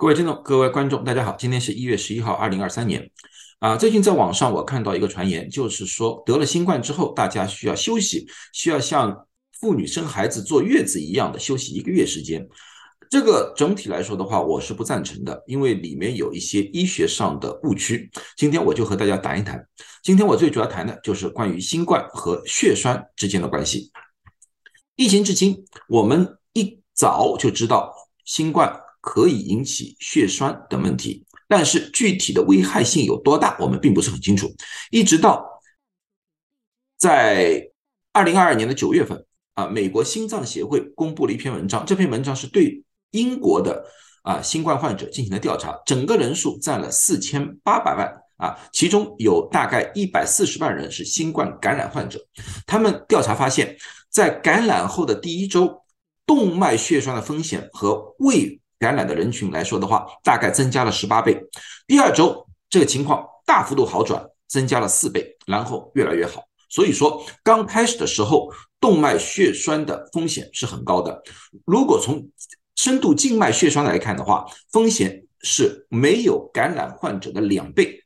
各位听众、各位观众，大家好，今天是一月十一号，二零二三年。啊，最近在网上我看到一个传言，就是说得了新冠之后，大家需要休息，需要像妇女生孩子坐月子一样的休息一个月时间。这个整体来说的话，我是不赞成的，因为里面有一些医学上的误区。今天我就和大家谈一谈。今天我最主要谈的就是关于新冠和血栓之间的关系。疫情至今，我们一早就知道新冠。可以引起血栓等问题，但是具体的危害性有多大，我们并不是很清楚。一直到在二零二二年的九月份啊，美国心脏协会公布了一篇文章，这篇文章是对英国的啊新冠患者进行了调查，整个人数占了四千八百万啊，其中有大概一百四十万人是新冠感染患者。他们调查发现，在感染后的第一周，动脉血栓的风险和未感染的人群来说的话，大概增加了十八倍。第二周这个情况大幅度好转，增加了四倍，然后越来越好。所以说，刚开始的时候，动脉血栓的风险是很高的。如果从深度静脉血栓来看的话，风险是没有感染患者的两倍。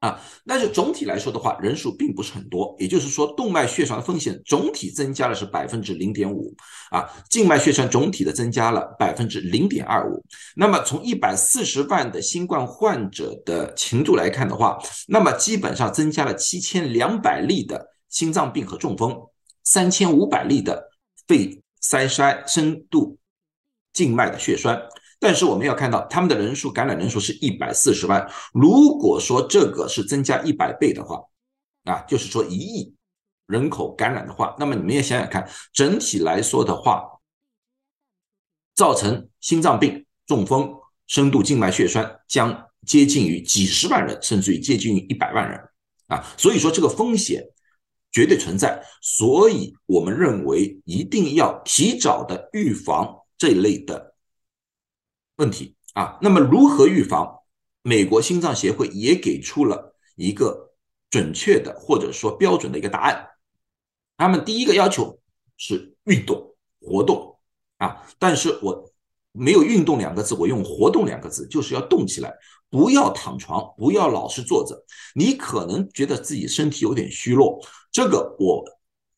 啊，但是总体来说的话，人数并不是很多，也就是说，动脉血栓的风险总体增加了是百分之零点五，啊，静脉血栓总体的增加了百分之零点二五。那么从一百四十万的新冠患者的程度来看的话，那么基本上增加了七千两百例的心脏病和中风，三千五百例的肺塞栓、深度静脉的血栓。但是我们要看到，他们的人数感染人数是一百四十万。如果说这个是增加一百倍的话，啊，就是说一亿人口感染的话，那么你们也想想看，整体来说的话，造成心脏病、中风、深度静脉血栓将接近于几十万人，甚至于接近于一百万人啊。所以说这个风险绝对存在，所以我们认为一定要提早的预防这一类的。问题啊，那么如何预防？美国心脏协会也给出了一个准确的或者说标准的一个答案。他们第一个要求是运动活动啊，但是我没有运动两个字，我用活动两个字，就是要动起来，不要躺床，不要老是坐着。你可能觉得自己身体有点虚弱，这个我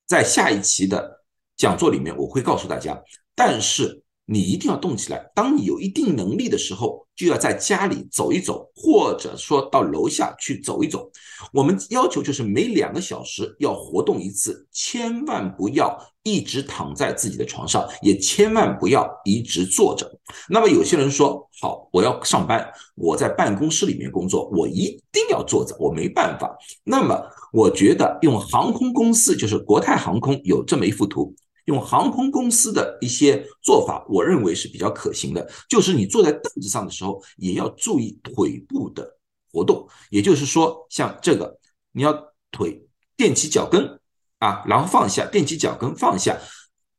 在下一期的讲座里面我会告诉大家，但是。你一定要动起来。当你有一定能力的时候，就要在家里走一走，或者说到楼下去走一走。我们要求就是每两个小时要活动一次，千万不要一直躺在自己的床上，也千万不要一直坐着。那么有些人说，好，我要上班，我在办公室里面工作，我一定要坐着，我没办法。那么我觉得用航空公司，就是国泰航空有这么一幅图。用航空公司的一些做法，我认为是比较可行的。就是你坐在凳子上的时候，也要注意腿部的活动。也就是说，像这个，你要腿垫起脚跟啊，然后放下，垫起脚跟放下，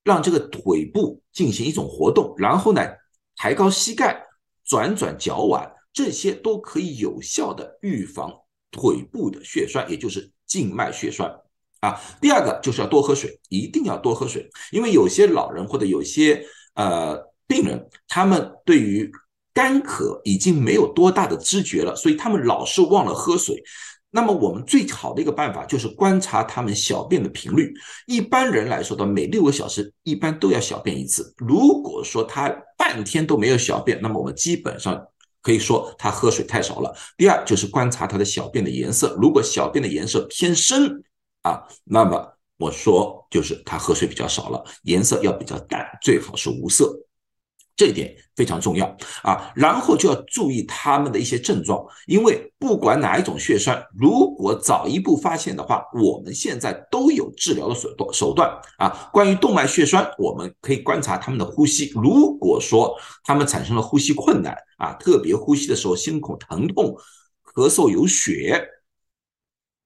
让这个腿部进行一种活动。然后呢，抬高膝盖，转转脚腕，这些都可以有效的预防腿部的血栓，也就是静脉血栓。啊，第二个就是要多喝水，一定要多喝水，因为有些老人或者有些呃病人，他们对于干渴已经没有多大的知觉了，所以他们老是忘了喝水。那么我们最好的一个办法就是观察他们小便的频率。一般人来说的，每六个小时一般都要小便一次。如果说他半天都没有小便，那么我们基本上可以说他喝水太少了。第二就是观察他的小便的颜色，如果小便的颜色偏深。啊，那么我说就是他喝水比较少了，颜色要比较淡，最好是无色，这一点非常重要啊。然后就要注意他们的一些症状，因为不管哪一种血栓，如果早一步发现的话，我们现在都有治疗的手段手段啊。关于动脉血栓，我们可以观察他们的呼吸，如果说他们产生了呼吸困难啊，特别呼吸的时候心口疼痛、咳嗽有血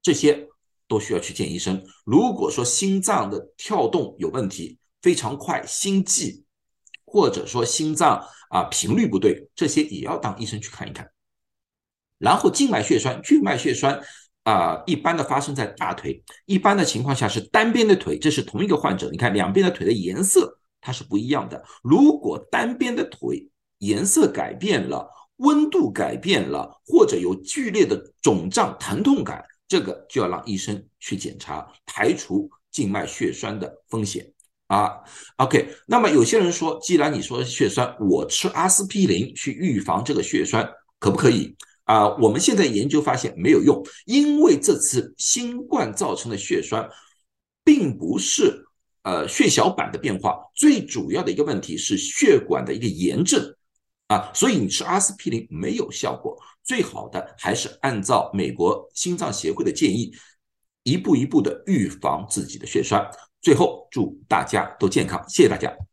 这些。都需要去见医生。如果说心脏的跳动有问题，非常快，心悸，或者说心脏啊频率不对，这些也要当医生去看一看。然后静脉血栓、静脉血栓啊，一般的发生在大腿，一般的情况下是单边的腿，这是同一个患者，你看两边的腿的颜色它是不一样的。如果单边的腿颜色改变了，温度改变了，或者有剧烈的肿胀、疼痛感，这个就要让医生去检查，排除静脉血栓的风险啊。OK，那么有些人说，既然你说血栓，我吃阿司匹林去预防这个血栓可不可以啊？我们现在研究发现没有用，因为这次新冠造成的血栓并不是。呃，血小板的变化最主要的一个问题是血管的一个炎症啊，所以你吃阿司匹林没有效果，最好的还是按照美国心脏协会的建议，一步一步的预防自己的血栓。最后，祝大家都健康，谢谢大家。